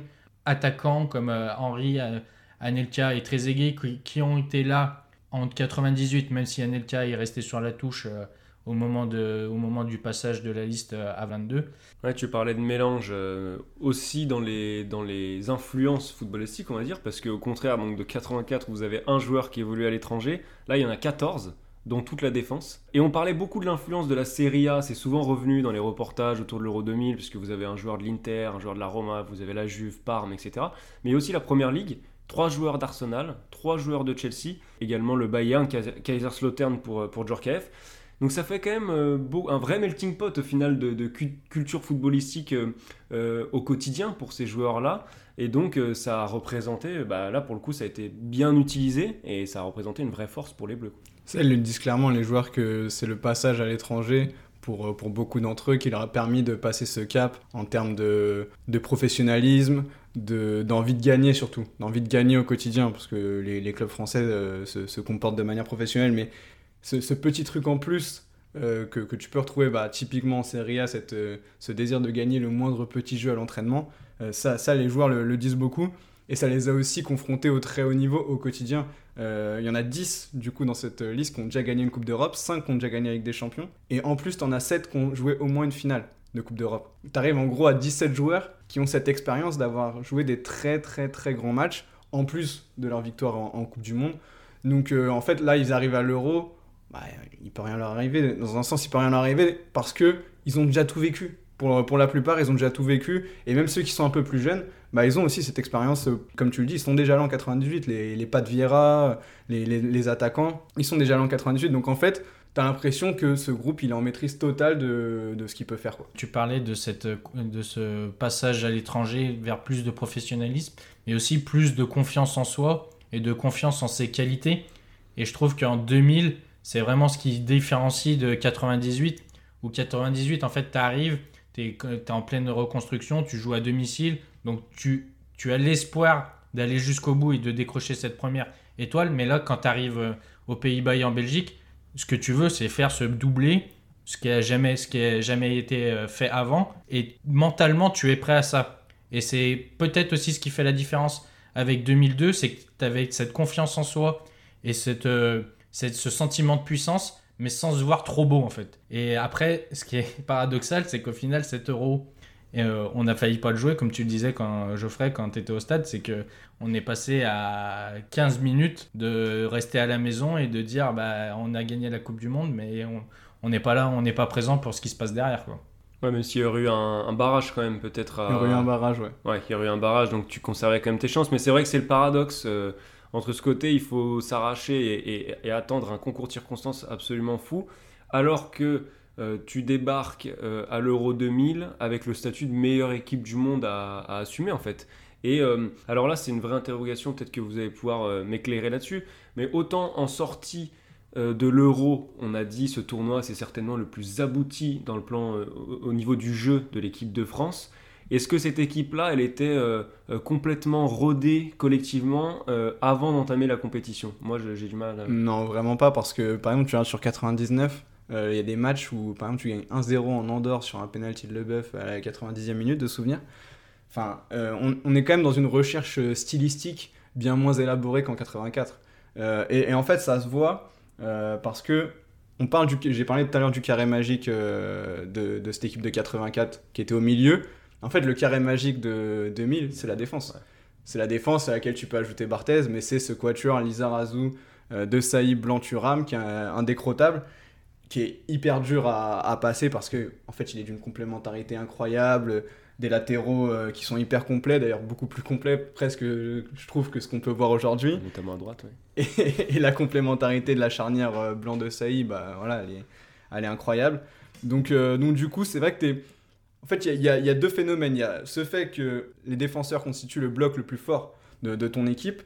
attaquants comme euh, Henri, Anelka et Trezeguet qui, qui, ont été là en 98, même si Anelka est resté sur la touche au moment, de, au moment du passage de la liste à 22. Ouais, tu parlais de mélange euh, aussi dans les, dans les influences footballistiques, on va dire, parce qu'au contraire, donc de 84, vous avez un joueur qui évolue à l'étranger, là il y en a 14 dont toute la défense. Et on parlait beaucoup de l'influence de la Serie A, c'est souvent revenu dans les reportages autour de l'Euro 2000, puisque vous avez un joueur de l'Inter, un joueur de la Roma, vous avez la Juve, Parme, etc. Mais aussi la Première Ligue, trois joueurs d'Arsenal, trois joueurs de Chelsea, également le Bayern, Kaiserslautern pour, pour Djorkaeff. Donc ça fait quand même euh, un vrai melting pot au final de, culture footballistique euh, euh, au quotidien pour ces joueurs-là. Et donc ça a représenté, bah, là pour le coup ça a été bien utilisé et ça a représenté une vraie force pour les Bleus. Elles le disent clairement les joueurs que c'est le passage à l'étranger pour, pour, beaucoup d'entre eux qui leur a permis de passer ce cap en termes de, de professionnalisme, d'envie de, gagner surtout, d'envie de gagner au quotidien, parce que les, les clubs français se, se, comportent de manière professionnelle, mais ce, petit truc en plus euh, que, que, tu peux retrouver bah, typiquement en Serie A, cette, euh, ce désir de gagner le moindre petit jeu à l'entraînement, euh, ça, ça, les joueurs le, disent beaucoup. Et ça les a aussi confrontés au très haut niveau au quotidien. Il y en a 10 du coup dans cette liste qui ont déjà gagné une Coupe d'Europe, 5 qui ont déjà gagné avec des champions. Et en plus, tu en as 7 qui ont joué au moins une finale de Coupe d'Europe. Tu arrives en gros à 17 joueurs qui ont cette expérience d'avoir joué des très très très grands matchs, en plus de leur victoire en, Coupe du Monde. Donc en fait, là, ils arrivent à l'Euro bah, il peut rien leur arriver. Dans un sens, il peut rien leur arriver parce que ils ont déjà tout vécu. Pour, pour la plupart, ils ont déjà tout vécu. Et même ceux qui sont un peu plus jeunes, bah, ils ont aussi cette expérience, euh, comme tu le dis, ils sont déjà là en 98. Les, les pas de Vieira, les, les, attaquants, ils sont déjà là en 98. Donc en fait, tu as l'impression que ce groupe, il est en maîtrise totale de, de ce qu'il peut faire. Quoi. Tu parlais de, cette, de ce passage à l'étranger vers plus de professionnalisme, mais aussi plus de confiance en soi et de confiance en ses qualités. Et je trouve qu'en 2000, c'est vraiment ce qui différencie de 98, où 98, en fait, tu arrives, tu es, en pleine reconstruction, tu joues à domicile, donc tu, tu as l'espoir d'aller jusqu'au bout et de décrocher cette première étoile. Mais là, quand tu arrives euh, aux Pays-Bas et en Belgique, ce que tu veux, c'est faire ce doublé, ce qui n'a jamais, ce qui jamais été euh, fait avant. Et mentalement, tu es prêt à ça. Et c'est peut-être aussi ce qui fait la différence avec 2002, c'est que tu avais cette confiance en soi et cette, euh, c'est ce sentiment de puissance, mais sans se voir trop beau en fait. Et après, ce qui est paradoxal, c'est qu'au final, cet euro, euh, on a failli pas le jouer, comme tu le disais quand Geoffrey, quand tu étais au stade, c'est que on est passé à 15 minutes de rester à la maison et de dire bah on a gagné la Coupe du Monde, mais on n'est pas là, on n'est pas présent pour ce qui se passe derrière quoi. Ouais, même s'il y aurait eu un, barrage quand même, peut-être. Il y aurait eu un barrage, ouais. Ouais, il y aurait eu un barrage, donc tu conserverais quand même tes chances. Mais c'est vrai que c'est le paradoxe. Euh, entre ce côté, il faut s'arracher et, attendre un concours de circonstances absolument fou, alors que euh, tu débarques euh, à l'Euro 2000 avec le statut de meilleure équipe du monde à, assumer en fait. Et euh, alors là, c'est une vraie interrogation, peut-être que vous allez pouvoir m'éclairer là-dessus, mais autant en sortie de l'Euro, on a dit ce tournoi c'est certainement le plus abouti dans le plan au niveau du jeu de l'équipe de France. Est-ce que cette équipe-là, elle était complètement rodée collectivement avant d'entamer la compétition? Moi, j'ai du mal à... Non, vraiment pas, parce que par exemple, tu regardes sur 99, euh, il y a des matchs où par exemple tu gagnes 1-0 en Andorre sur un penalty de Leboeuf à la 90e minute de souvenir. Enfin, euh, on, on est quand même dans une recherche euh, stylistique bien moins élaborée qu'en 84. Euh, et, et en fait, ça se voit euh, parce que on parle du, j'ai parlé tout à l'heure du carré magique euh, de, de cette équipe de 84 qui était au milieu. En fait, le carré magique de 2000, c'est la défense. C'est la défense à laquelle tu peux ajouter Barthez, mais c'est ce quatuor Lizarazu, euh, De Saï, Blanc, Thuram, qui est indécrottable, qui est hyper dur à, à passer parce que en fait, il est d'une complémentarité incroyable, des latéraux euh, qui sont hyper complets, d'ailleurs beaucoup plus complets presque, je trouve, que ce qu'on peut voir aujourd'hui. Notamment à droite, ouais. Et, et la complémentarité de la charnière euh, blanc de Saï, bah voilà, elle est, elle est incroyable. Donc, euh, donc du coup, c'est vrai que t'es. En fait, y y, il y a deux phénomènes. Il y a ce fait que les défenseurs constituent le bloc le plus fort de, de ton équipe.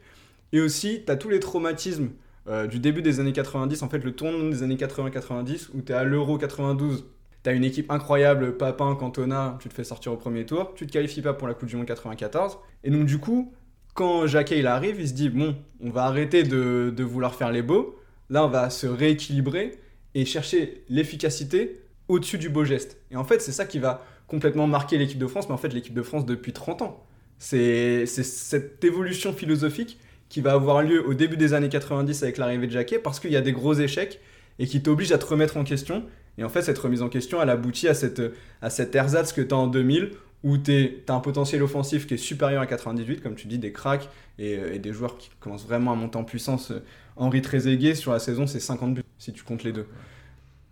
Et aussi, tu as tous les traumatismes euh, du début des années 90, en fait, le tournant des années 80-90, où tu es à l'Euro 92. Tu as une équipe incroyable, Papin, Cantona, tu te fais sortir au premier tour. Tu te qualifies pas pour la Coupe du Monde 94. Et donc, du coup, quand Jacquet il arrive, il se dit bon, on va arrêter de, de vouloir faire les beaux. Là, on va se rééquilibrer et chercher l'efficacité au-dessus du beau geste. Et en fait, c'est ça qui va complètement marquer l'équipe de France, mais en fait, l'équipe de France depuis 30 ans. C'est c'est cette évolution philosophique qui va avoir lieu au début des années 90 avec l'arrivée de Jacquet parce qu'il y a des gros échecs et qui t'oblige à te remettre en question. Et en fait, cette remise en question, elle aboutit à cette, à cette ersatz que tu as en 2000 où tu as un potentiel offensif qui est supérieur à 98, comme tu dis, des cracks et, euh, et des joueurs qui commencent vraiment à monter en puissance. Henri Trezeguet, sur la saison, c'est 50 buts, si tu comptes les deux.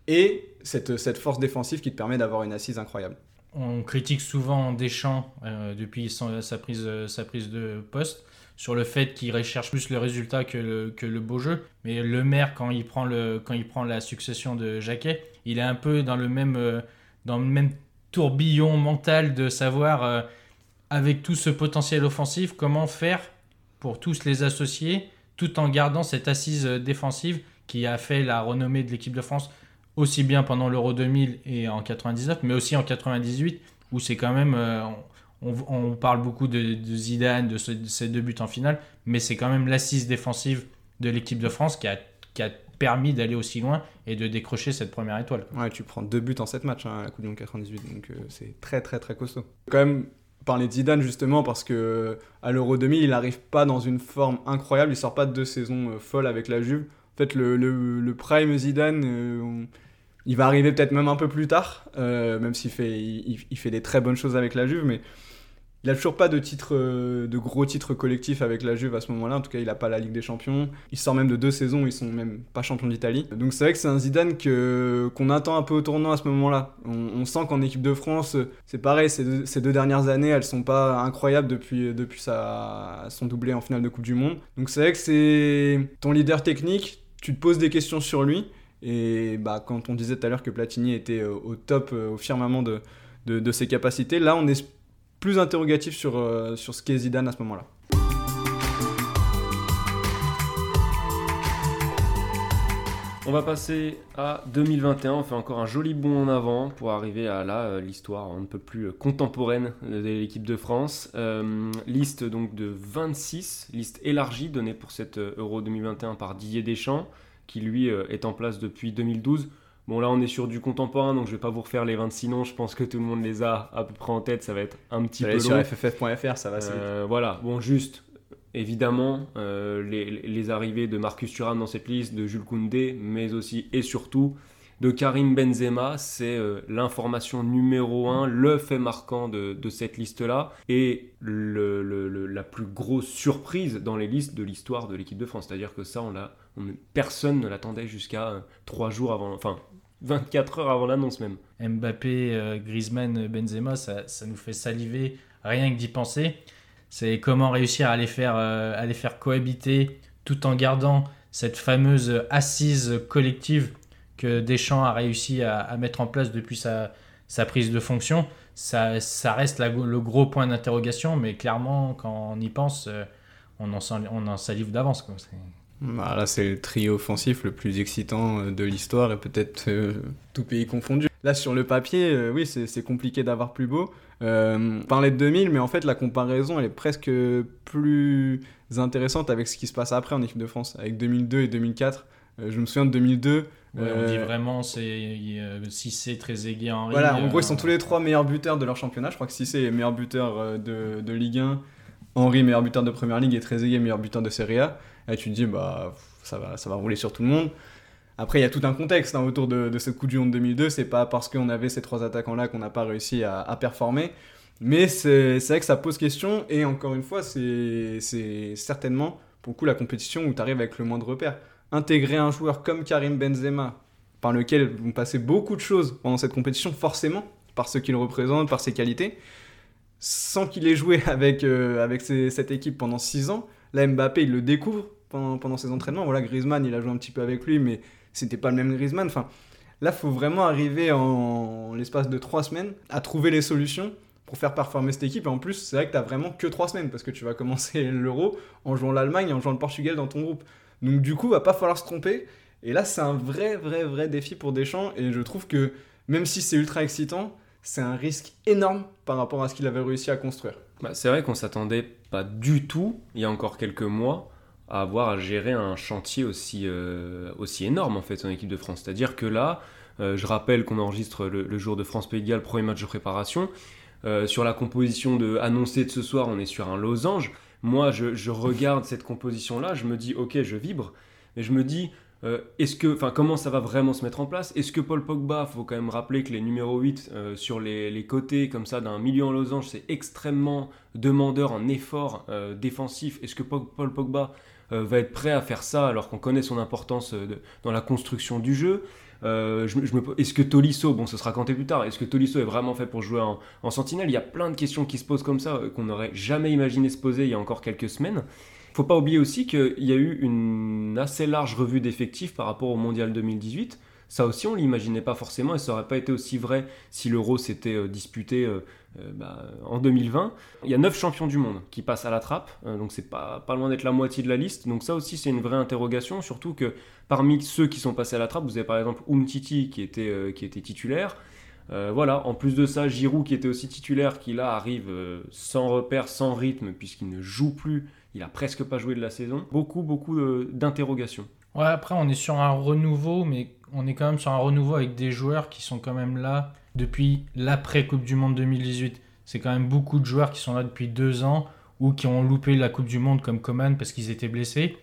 Et cette, cette force défensive qui te permet d'avoir une assise incroyable. On critique souvent Deschamps euh, depuis sa, prise, euh, sa prise de poste sur le fait qu'il recherche plus le résultat que le, beau jeu. Mais le maire, quand il prend, le, quand il prend la succession de Jacquet, il est un peu dans le même, euh, dans le même tourbillon mental de savoir, euh, avec tout ce potentiel offensif, comment faire pour tous les associer, tout en gardant cette assise euh, défensive qui a fait la renommée de l'équipe de France aussi bien pendant l'Euro 2000 et en 99, mais aussi en 98, où c'est quand même. On, parle beaucoup de, Zidane, de, ses deux buts en finale, mais c'est quand même l'assise défensive de l'équipe de France qui a, permis d'aller aussi loin et de décrocher cette première étoile. Ouais, tu prends deux buts en 7 matchs hein, à la Coupe du Monde 98, donc euh, c'est très très très costaud. Quand même parler de Zidane justement parce que euh, à l'Euro 2000, il n'arrive pas dans une forme incroyable, il sort pas de deux saisons euh, folles avec la Juve. En fait, le, prime Zidane, il va arriver peut-être même un peu plus tard, euh, même s'il fait, il, fait des très bonnes choses avec la Juve, mais il a toujours pas de euh, de gros titres collectifs avec la Juve à ce moment-là. En tout cas, il a pas la Ligue des Champions. Il sort même de deux saisons ils sont même pas champions d'Italie. Donc c'est vrai que c'est un Zidane que qu'on attend un peu au tournant à ce moment-là. On, sent qu'en équipe de France, c'est pareil. Ces deux, ces deux dernières années, elles sont pas incroyables depuis depuis sa, son doublé en finale de Coupe du Monde. Donc c'est vrai que c'est ton leader technique. Tu te poses des questions sur lui. Et bah, quand on disait tout à l'heure que Platini était euh, au top, euh, au firmament de, de, ses capacités, là on est plus interrogatif sur, euh, sur ce qu'est Zidane à ce moment-là. On va passer à 2021, on fait encore un joli bond en avant pour arriver à là, l'histoire un peu plus contemporaine de l'équipe de France. Liste donc de 26, liste élargie donnée pour cette Euro 2021 par Didier Deschamps, qui lui euh, est en place depuis 2012. Bon là on est sur du contemporain, donc je vais pas vous refaire les 26 noms, je pense que tout le monde les a à peu près en tête, ça va être un petit peu long. sur fff.fr, ça va. Euh, voilà, bon, juste, évidemment, euh, les, les arrivées de Marcus Thuram dans cette liste, de Jules Koundé, mais aussi et surtout de Karim Benzema, c'est euh, l'information numéro un, le fait marquant de, cette liste-là, et la plus grosse surprise dans les listes de l'histoire de l'équipe de France. C'est-à-dire que ça, on personne ne l'attendait jusqu'à euh, trois jours avant, enfin 24 heures avant l'annonce même. Mbappé, euh, Griezmann, Benzema, ça, nous fait saliver rien que d'y penser. C'est comment réussir à faire, à les faire cohabiter tout en gardant cette fameuse assise collective que Deschamps a réussi à, mettre en place depuis sa, prise de fonction. Ça, reste le gros point d'interrogation, mais clairement, quand on y pense, euh, on en, on salive d'avance. Bah, là, c'est le trio offensif le plus excitant euh, de l'histoire et peut-être euh, tout pays confondu. Là, sur le papier, oui, c'est compliqué d'avoir plus beau. Euh, on parlait de 2000, mais en fait, la comparaison, est presque plus intéressante avec ce qui se passe après en équipe de France, avec 2002 et 2004. Euh, je me souviens de 2002. Ouais, on dit euh, vraiment, c'est euh, Cissé, Trezeguet, Henry. Voilà, en euh, gros, ils sont tous les trois meilleurs buteurs de leur championnat. Je crois que Cissé est meilleur buteur euh, de, de Ligue 1, Henry meilleur buteur de Première Ligue et Trezeguet meilleur buteur de Serie A. Et tu te dis, bah, ça va, ça va rouler sur tout le monde. Après, il y a tout un contexte hein, autour de, de cette Coupe du Monde 2002. C'est pas parce qu'on avait ces trois attaquants-là qu'on n'a pas réussi à, à performer. Mais c'est vrai que ça pose question. Et encore une fois, c'est c'est certainement pour le coup la compétition où tu arrives avec le moindre repère. Intégrer un joueur comme Karim Benzema, par lequel vont passer beaucoup de choses pendant cette compétition, forcément, par ce qu'il représente, par ses qualités, sans qu'il ait joué avec, euh, avec cette équipe pendant 6 ans. Là, Mbappé, il le découvre pendant, pendant ses entraînements. Voilà, Griezmann, il a joué un petit peu avec lui, mais c'était pas le même Griezmann. Enfin, là, faut vraiment arriver en, l'espace de 3 semaines à trouver les solutions pour faire performer cette équipe. Et en plus, c'est vrai que tu vraiment que 3 semaines, parce que tu vas commencer l'Euro en jouant l'Allemagne et en jouant le Portugal dans ton groupe. Donc du coup, va pas falloir se tromper. Et là, c'est un vrai, vrai, vrai défi pour Deschamps. Et je trouve que même si c'est ultra excitant, c'est un risque énorme par rapport à ce qu'il avait réussi à construire. Bah, c'est vrai qu'on s'attendait pas du tout, il y a encore quelques mois, à avoir à gérer un chantier aussi, euh, aussi énorme en fait en équipe de France. C'est-à-dire que là, euh, je rappelle qu'on enregistre le, jour de France-Pays de Galles, premier match de préparation. Euh, sur la composition de, annoncée de ce soir, on est sur un losange. Moi, je, regarde cette composition-là, je me dis, ok, je vibre, mais je me dis, euh, est-ce que, enfin, comment ça va vraiment se mettre en place? Est-ce que Paul Pogba, faut quand même rappeler que les numéros 8 euh, sur les, côtés comme ça d'un milieu en losange, c'est extrêmement demandeur en effort euh, défensif. Est-ce que Paul Pogba va être prêt à faire ça alors qu'on connaît son importance dans la construction du jeu? Euh, Est-ce que Tolisso, bon ce sera compté plus tard, est-ce que Tolisso est vraiment fait pour jouer en, en Il y a plein de questions qui se posent comme ça euh, qu'on n'aurait jamais imaginé se poser il y a encore quelques semaines. Faut pas oublier aussi qu'il y a eu une assez large revue d'effectifs par rapport au Mondial 2018. Ça aussi, on l'imaginait pas forcément et ça aurait pas été aussi vrai si l'Euro s'était euh, disputé euh, euh, bah, en 2020. Il y a 9 champions du monde qui passent à la trappe, donc c'est pas, pas loin d'être la moitié de la liste. Donc ça aussi, c'est une vraie interrogation, surtout que parmi ceux qui sont passés à la trappe, vous avez par exemple Umtiti qui était, qui était titulaire. Voilà, en plus de ça, Giroud qui était aussi titulaire, qui là arrive sans repère, sans rythme, puisqu'il ne joue plus, il a presque pas joué de la saison. Beaucoup, beaucoup d'interrogations. Ouais, après, on est sur un renouveau, mais on est quand même sur un renouveau avec des joueurs qui sont quand même là depuis l'après-Coupe du Monde 2018. C'est quand même beaucoup de joueurs qui sont là depuis deux ans ou qui ont loupé la Coupe du Monde comme Coman parce qu'ils étaient blessés.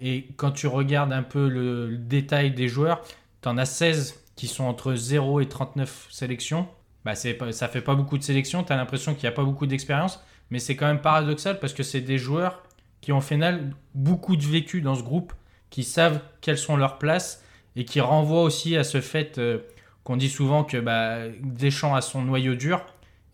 Et quand tu regardes un peu le, détail des joueurs, tu en as 16 qui sont entre 0 et 39 sélections. Bah, pas- ça fait pas beaucoup de sélections, tu as l'impression qu'il n'y a pas beaucoup d'expérience, mais c'est quand même paradoxal parce que c'est des joueurs qui ont final beaucoup de vécu dans ce groupe, qui savent quelles sont leurs places et qui renvoient aussi à ce fait euh, qu'on dit souvent que bah, Deschamps a son noyau dur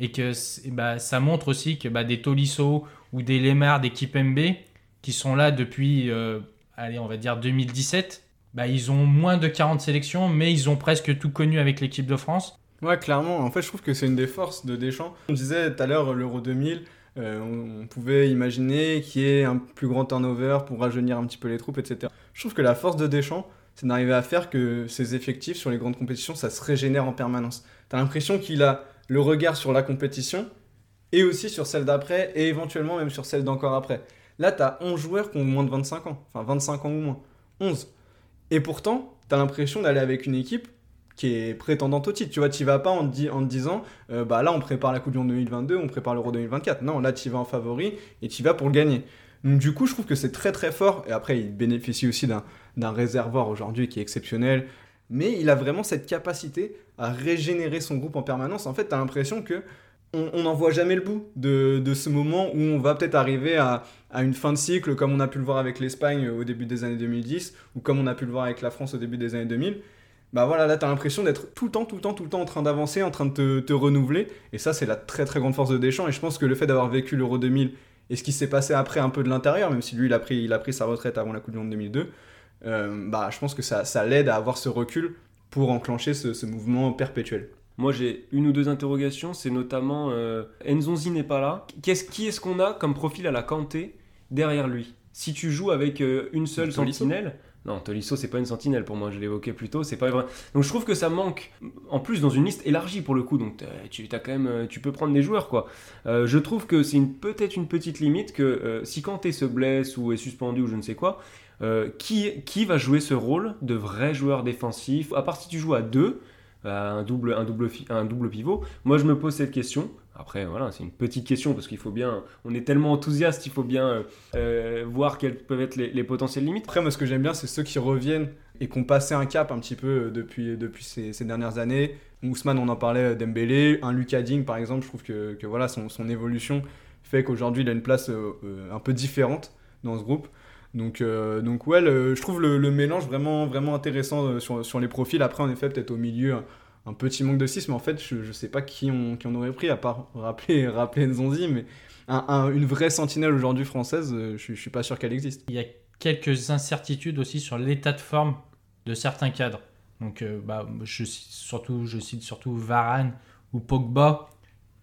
et que bah, ça montre aussi que bah, des Tolisso ou des Lemar, des Kipembe qui sont là depuis, euh, allez, on va dire 2017, bah, ils ont moins de 40 sélections, mais ils ont presque tout connu avec l'équipe de France. Ouais, clairement. En fait, je trouve que c'est une des forces de Deschamps. On disait tout à l'heure l'Euro 2000, euh, on, on pouvait imaginer qu'il y ait un plus grand turnover pour rajeunir un petit peu les troupes, etc. Je trouve que la force de Deschamps, c'est d'arriver à faire que ses effectifs sur les grandes compétitions, ça se régénère en permanence. T'as l'impression qu'il a le regard sur la compétition et aussi sur celle d'après et éventuellement même sur celle d'encore après. Là, t'as 11 joueurs qui ont moins de 25 ans, enfin 25 ans ou moins. 11. Et pourtant, t'as l'impression d'aller avec une équipe qui est prétendante au titre. Tu vois, tu vas pas en te, disant, euh, bah là, on prépare la Coupe du Monde 2022, on prépare l'Euro 2024. Non, là, tu vas en favori et tu vas pour le gagner. Donc, du coup, je trouve que c'est très très fort. Et après, il bénéficie aussi d'un réservoir aujourd'hui qui est exceptionnel. Mais il a vraiment cette capacité à régénérer son groupe en permanence. En fait, tu as l'impression que on n'en voit jamais le bout de, ce moment où on va peut-être arriver à, une fin de cycle, comme on a pu le voir avec l'Espagne au début des années 2010, ou comme on a pu le voir avec la France au début des années 2000 bah voilà, là, t'as l'impression d'être tout le temps, tout le temps, tout le temps en train d'avancer, en train de te, te renouveler. Et ça, c'est la très, très grande force de Deschamps. Et je pense que le fait d'avoir vécu l'Euro 2000 et ce qui s'est passé après un peu de l'intérieur, même si lui, il a pris, il a pris sa retraite avant la Coupe du Monde 2002, euh, bah, je pense que ça, ça l'aide à avoir ce recul pour enclencher ce, ce mouvement perpétuel. Moi, j'ai une ou deux interrogations. C'est notamment euh, Nzonzi n'est pas là. Qu'est-ce, qui est-ce qu'on a comme profil à la Kanté derrière lui? Si tu joues avec euh, une seule sentinelle, Non, Tolisso, c'est pas une sentinelle pour moi, je l'évoquais plus tôt, c'est pas vrai. Donc je trouve que ça manque, en plus dans une liste élargie pour le coup, donc tu, as quand même, euh, tu peux prendre des joueurs quoi. Euh, je trouve que c'est peut-être une petite limite que euh, si Kanté se blesse ou est suspendu ou je ne sais quoi, qui, qui va jouer ce rôle de vrai joueur défensif? À part si tu joues à deux, un double, un, double, un double pivot, moi je me pose cette question. Après, voilà, c'est une petite question parce qu'il faut bien. On est tellement enthousiaste, il faut bien euh, voir quelles peuvent être les, potentielles limites. Après, moi, ce que j'aime bien, c'est ceux qui reviennent et qui ont passé un cap un petit peu euh, depuis, depuis ces, dernières années. Ousmane, on en parlait, euh, Dembélé, un Lucas Digne, par exemple, je trouve que, voilà, son, évolution fait qu'aujourd'hui, il a une place un peu différente dans ce groupe. Donc, donc ouais, je trouve le, mélange vraiment, vraiment intéressant sur, sur les profils. Après, en effet, peut-être au milieu un petit manque de 6, mais en fait, je, ne sais pas qui on, qui on aurait pris, à part rappeler, rappeler Nzonzi, mais une vraie sentinelle aujourd'hui française, euh, je, ne suis pas sûr qu'elle existe. Il y a quelques incertitudes aussi sur l'état de forme de certains cadres. Donc, euh, bah, je, surtout, je cite surtout Varane ou Pogba,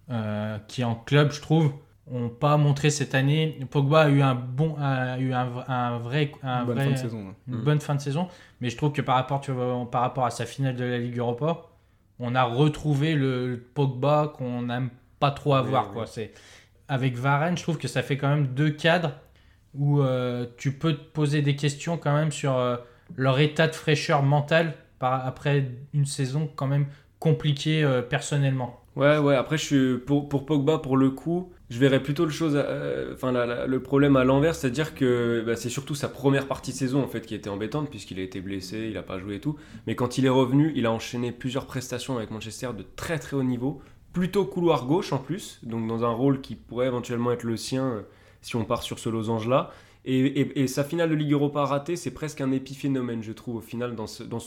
euh, qui en club, je trouve, ont pas montré cette année. Pogba a eu un bon, a eu un, vrai, un une bonne fin de saison, une bonne fin de saison. Mais je trouve que par rapport, tu vois, par rapport à sa finale de la Ligue Europa, on a retrouvé le Pogba qu'on n'aime pas trop avoir. Quoi. C'est... Avec Varane, je trouve que ça fait quand même deux cadres où euh, tu peux te poser des questions quand même sur euh, leur état de fraîcheur mentale par, après une saison quand même compliquée euh, personnellement. Ouais, ouais, après je suis pour, pour Pogba, pour le coup, je verrais plutôt le, chose, enfin, le problème à l'envers, c'est-à-dire que bah, c'est surtout sa première partie de saison en fait qui était embêtante puisqu'il a été blessé, il n'a pas joué et tout. Mais quand il est revenu, il a enchaîné plusieurs prestations avec Manchester de très très haut niveau, plutôt couloir gauche en plus, donc dans un rôle qui pourrait éventuellement être le sien euh, si on part sur ce losange-là. Et, sa finale de Ligue Europa ratée, c'est presque un épiphénomène, je trouve, au final,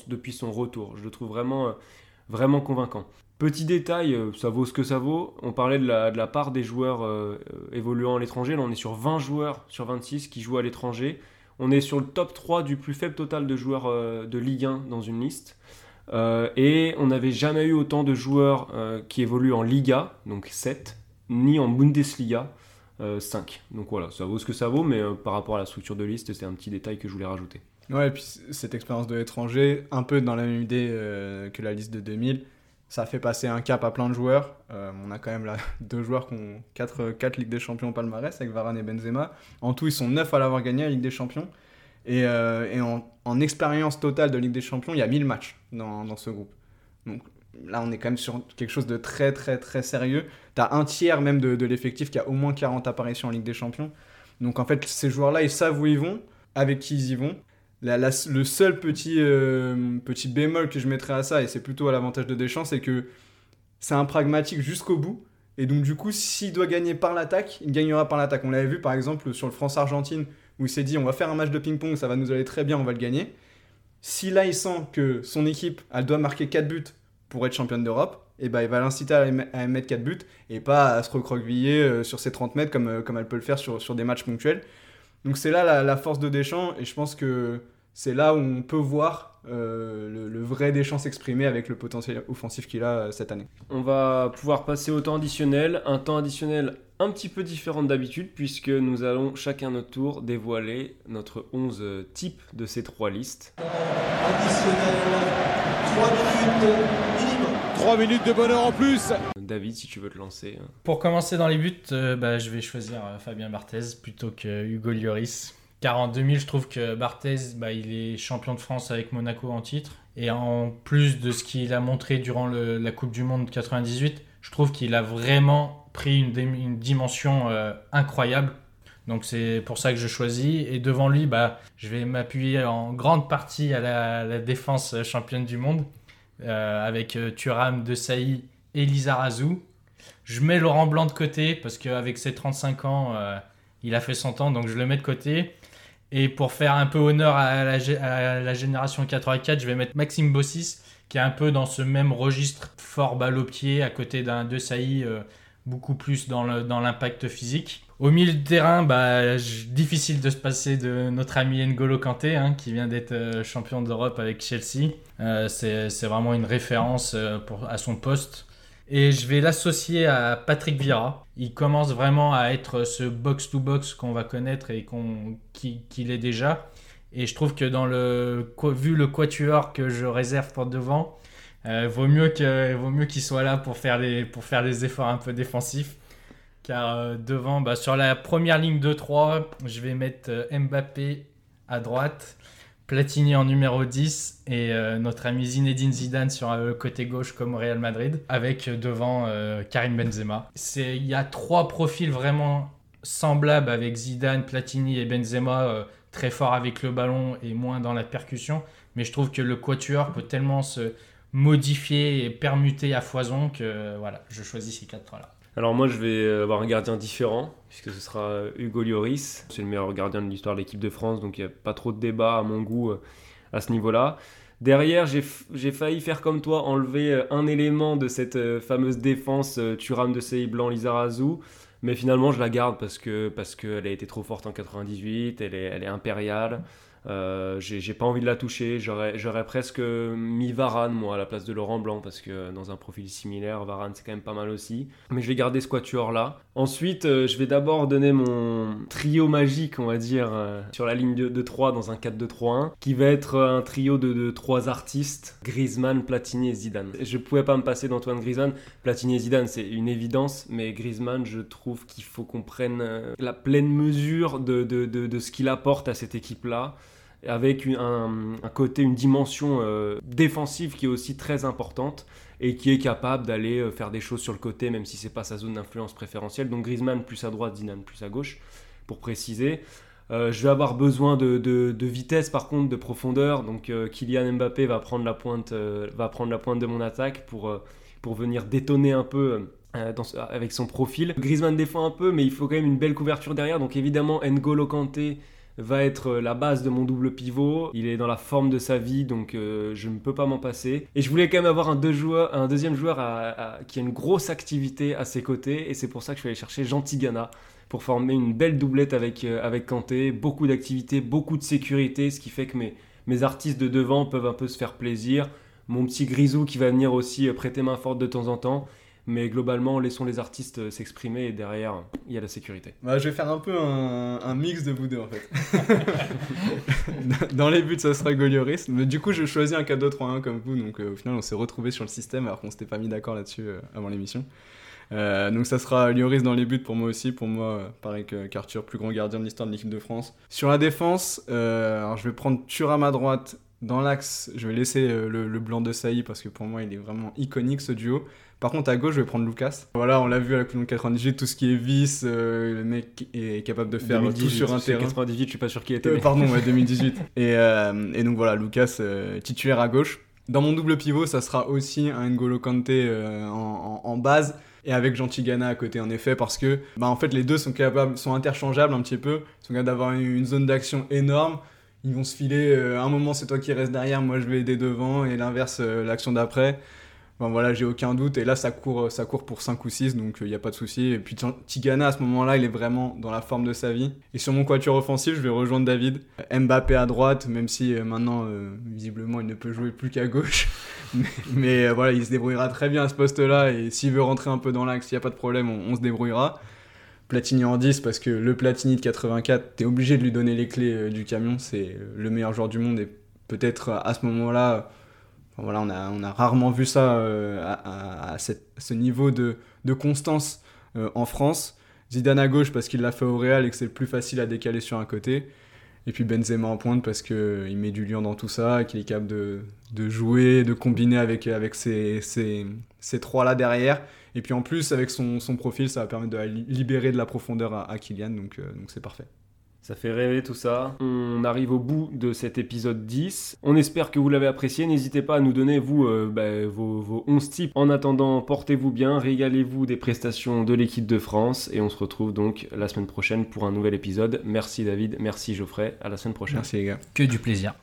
depuis son retour. Je le trouve vraiment, euh, vraiment convaincant. Petit détail, euh, ça vaut ce que ça vaut. On parlait de la, part des joueurs euh, évoluant à l'étranger. Là, on est sur 20 joueurs sur 26 qui jouent à l'étranger. On est sur le top 3 du plus faible total de joueurs euh, de Ligue 1 dans une liste. et on n'avait jamais eu autant de joueurs qui évoluent en Liga, donc 7, ni en Bundesliga, 5. Donc voilà, ça vaut ce que ça vaut, mais par rapport à la structure de liste, c'est un petit détail que je voulais rajouter. Ouais, et puis cette expérience de l'étranger, un peu dans la même idée que la liste de 2000, ça fait passer un cap à plein de joueurs. Euh, on a quand même là deux joueurs qui ont 4, 4 Ligues des Champions au palmarès avec Varane et Benzema. En tout, ils sont 9 à l'avoir gagné la Ligue des Champions. Et, euh, en, expérience totale de Ligue des Champions, il y a 1000 matchs dans, dans, ce groupe. Donc là, on est quand même sur quelque chose de très, très, très sérieux. Tu as un tiers même de, de l'effectif qui a au moins 40 apparitions en Ligue des Champions. Donc en fait, ces joueurs-là, ils savent où ils vont, avec qui ils y vont le seul petit, euh, petit bémol que je mettrais à ça, et c'est plutôt à l'avantage de Deschamps, c'est que c'est un pragmatique jusqu'au bout. Et donc, du coup, s'il doit gagner par l'attaque, il gagnera par l'attaque. On l'avait vu par exemple sur le France-Argentine, où il s'est dit on va faire un match de ping-pong, ça va nous aller très bien, on va le gagner. Si là, il sent que son équipe, elle doit marquer 4 buts pour être championne d'Europe, et eh ben, il va l'inciter à mettre 4 buts et pas à se recroqueviller euh, sur ses 30 mètres comme, euh, comme elle peut le faire sur, sur des matchs ponctuels. Donc c'est là la, la, force de Deschamps et je pense que c'est là où on peut voir euh, le, vrai Deschamps s'exprimer avec le potentiel offensif qu'il a euh, cette année. On va pouvoir passer au temps additionnel, un temps additionnel un petit peu différent d'habitude puisque nous allons chacun notre tour dévoiler notre 11 types de ces trois listes. Additionnel, 3 minutes minimum. 3 minutes de bonheur en plus David, si tu veux te lancer. Pour commencer dans les buts, euh, bah, je vais choisir Fabien Barthez plutôt que Hugo Lloris. Car en 2000, je trouve que Barthez, bah, il est champion de France avec Monaco en titre. Et en plus de ce qu'il a montré durant la Coupe du Monde 98, je trouve qu'il a vraiment pris une, dimension euh, incroyable. Donc c'est pour ça que je choisis. Et devant lui, bah, je vais m'appuyer en grande partie à la, défense championne du monde. Euh, avec euh, Thuram, De Sailly et Lizarazu. Je mets Laurent Blanc de côté parce qu'avec ses 35 ans, il a fait son temps, donc je le mets de côté. Et pour faire un peu honneur à la, génération 84, je vais mettre Maxime Bossis, qui est un peu dans ce même registre, fort balle au pied, à côté d'un De Sailly, euh, beaucoup plus dans l'impact physique. Au milieu de terrain, bah, difficile de se passer de notre ami N'Golo Kanté, hein, qui vient d'être euh, champion d'Europe avec Chelsea. Euh, c'est vraiment une référence à son poste. Et je vais l'associer à Patrick Vieira. Il commence vraiment à être ce box-to-box qu'on va connaître et qu'il est déjà. Et je trouve que dans le, vu le quatuor que je réserve pour devant, euh, vaut mieux qu'il soit là pour faire les efforts un peu défensifs. Car euh, devant, bah, sur la première ligne de 3, je vais mettre euh, Mbappé à droite, Platini en numéro 10 et euh, notre ami Zinedine Zidane sur le côté gauche comme Real Madrid, avec devant Karim Benzema. Il y a trois profils vraiment semblables avec Zidane, Platini et Benzema, très forts avec le ballon et moins dans la percussion. Mais je trouve que le quatuor peut tellement se modifier et permuter à foison que voilà, je choisis ces quatre-là. Alors moi je vais avoir un gardien différent, puisque ce sera Hugo Lloris. C'est le meilleur gardien de l'histoire de l'équipe de France, donc il n'y a pas trop de débat à mon goût euh, à ce niveau-là. Derrière, j'ai failli faire comme toi, enlever euh, un élément de cette euh, fameuse défense Turam de Sey Blanc Lizarazu. Mais finalement, je la garde parce que parce qu'elle a été trop forte en 98, elle est, elle est impériale. Euh, j'ai pas envie de la toucher. J'aurais presque mis Varane, moi, à la place de Laurent Blanc, parce que dans un profil similaire, Varane, c'est quand même pas mal aussi. Mais je vais garder ce quatuor-là. Ensuite, euh, je vais d'abord donner mon trio magique, on va dire, euh, sur la ligne de, 3 dans un 4-2-3-1, qui va être un trio de, de 3 artistes, Griezmann, Platini et Zidane. Je pouvais pas me passer d'Antoine Griezmann. Platini et Zidane, c'est une évidence, mais Griezmann, je trouve qu'il faut qu'on prenne la pleine mesure de, de, de ce qu'il apporte à cette équipe-là avec un, côté, une dimension euh, défensive qui est aussi très importante et qui est capable d'aller euh, faire des choses sur le côté, même si c'est pas sa zone d'influence préférentielle. Donc Griezmann plus à droite, Zidane plus à gauche, pour préciser. Euh, je vais avoir besoin de, vitesse, par contre, de profondeur. Donc Kylian Mbappé va prendre la pointe, va prendre la pointe de mon attaque pour, pour venir détonner un peu. avec son profil. Griezmann défend un peu, mais il faut quand même une belle couverture derrière. Donc évidemment, N'Golo Kanté va être euh, la base de mon double pivot. Il est dans la forme de sa vie, donc euh, je ne peux pas m'en passer. Et je voulais quand même avoir un, deuxième joueur qui a une grosse activité à ses côtés, et c'est pour ça que je suis allé chercher Gentigana pour former une belle doublette avec, euh, avec Kanté. Beaucoup d'activité, beaucoup de sécurité, ce qui fait que mes, mes artistes de devant peuvent un peu se faire plaisir. Mon petit Grisou qui va venir aussi prêter main forte de temps en temps. Mais globalement, laissons les artistes euh, s'exprimer et derrière, il y a la sécurité. Bah, je vais faire un peu un, mix de vous deux en fait. Dans les buts, ça sera Golioris. Mais du coup, je choisis un 4-2-3-1 comme vous. Donc euh, au final, on s'est retrouvé sur le système alors qu'on s'était pas mis d'accord là-dessus euh, avant l'émission. donc ça sera Lloris dans les buts pour moi aussi. Pour moi, pareil qu'Arthur, plus grand gardien de l'histoire de l'équipe de France. Sur la défense, je vais prendre Thuram à droite. Dans l'axe, je vais laisser le, le, blanc de Saï parce que pour moi, il est vraiment iconique ce duo. Par contre, à gauche, je vais prendre Lucas. Voilà, on l'a vu à la Coupe 98, tout ce qui est vice, euh, le mec est capable de faire tout sur un terrain. 98, je suis pas sûr qu'il était. Euh, pardon, ouais, 2018. et, euh, et, donc voilà, Lucas titulaire à gauche. Dans mon double pivot, ça sera aussi un N'Golo Kanté en, en, base et avec Gentilgana à côté en effet parce que bah, en fait les deux sont capables sont interchangeables un petit peu ils sont capables d'avoir une, zone d'action énorme ils vont se filer un moment c'est toi qui reste derrière moi je vais aider devant et l'inverse l'action d'après voilà, j'ai aucun doute. Et là, ça court, ça court pour 5 ou 6, donc il euh, n'y a pas de souci. Et puis Tigana, à ce moment-là, il est vraiment dans la forme de sa vie. Et sur mon quatuor offensif, je vais rejoindre David. Mbappé à droite, même si euh, maintenant, euh, visiblement, il ne peut jouer plus qu'à gauche. mais, voilà, il se débrouillera très bien à ce poste-là. Et s'il veut rentrer un peu dans l'axe, il n'y a pas de problème, on, se débrouillera. Platini en 10 parce que le Platini de 84, t'es obligé de lui donner les clés du camion, c'est le meilleur joueur du monde et peut-être à ce moment-là on a, rarement vu ça euh, à, ce niveau de, constance euh, en France. Zidane à gauche parce qu'il l'a fait au Real et que c'est plus facile à décaler sur un côté. Et puis Benzema en pointe parce qu'il met du lion dans tout ça, qu'il est capable de, jouer, de combiner avec, avec ces, trois-là derrière. Et puis en plus, avec son, profil, ça va permettre de libérer de la profondeur à, Kylian, euh, donc c'est parfait. Ça fait rêver tout ça. On arrive au bout de cet épisode 10. On espère que vous l'avez apprécié. N'hésitez pas à nous donner, vous, euh, bah, vos, vos 11 types. En attendant, portez-vous bien, régalez-vous des prestations de l'équipe de France. Et on se retrouve donc la semaine prochaine pour un nouvel épisode. Merci David, merci Geoffrey. À la semaine prochaine. Merci les gars. Que du plaisir.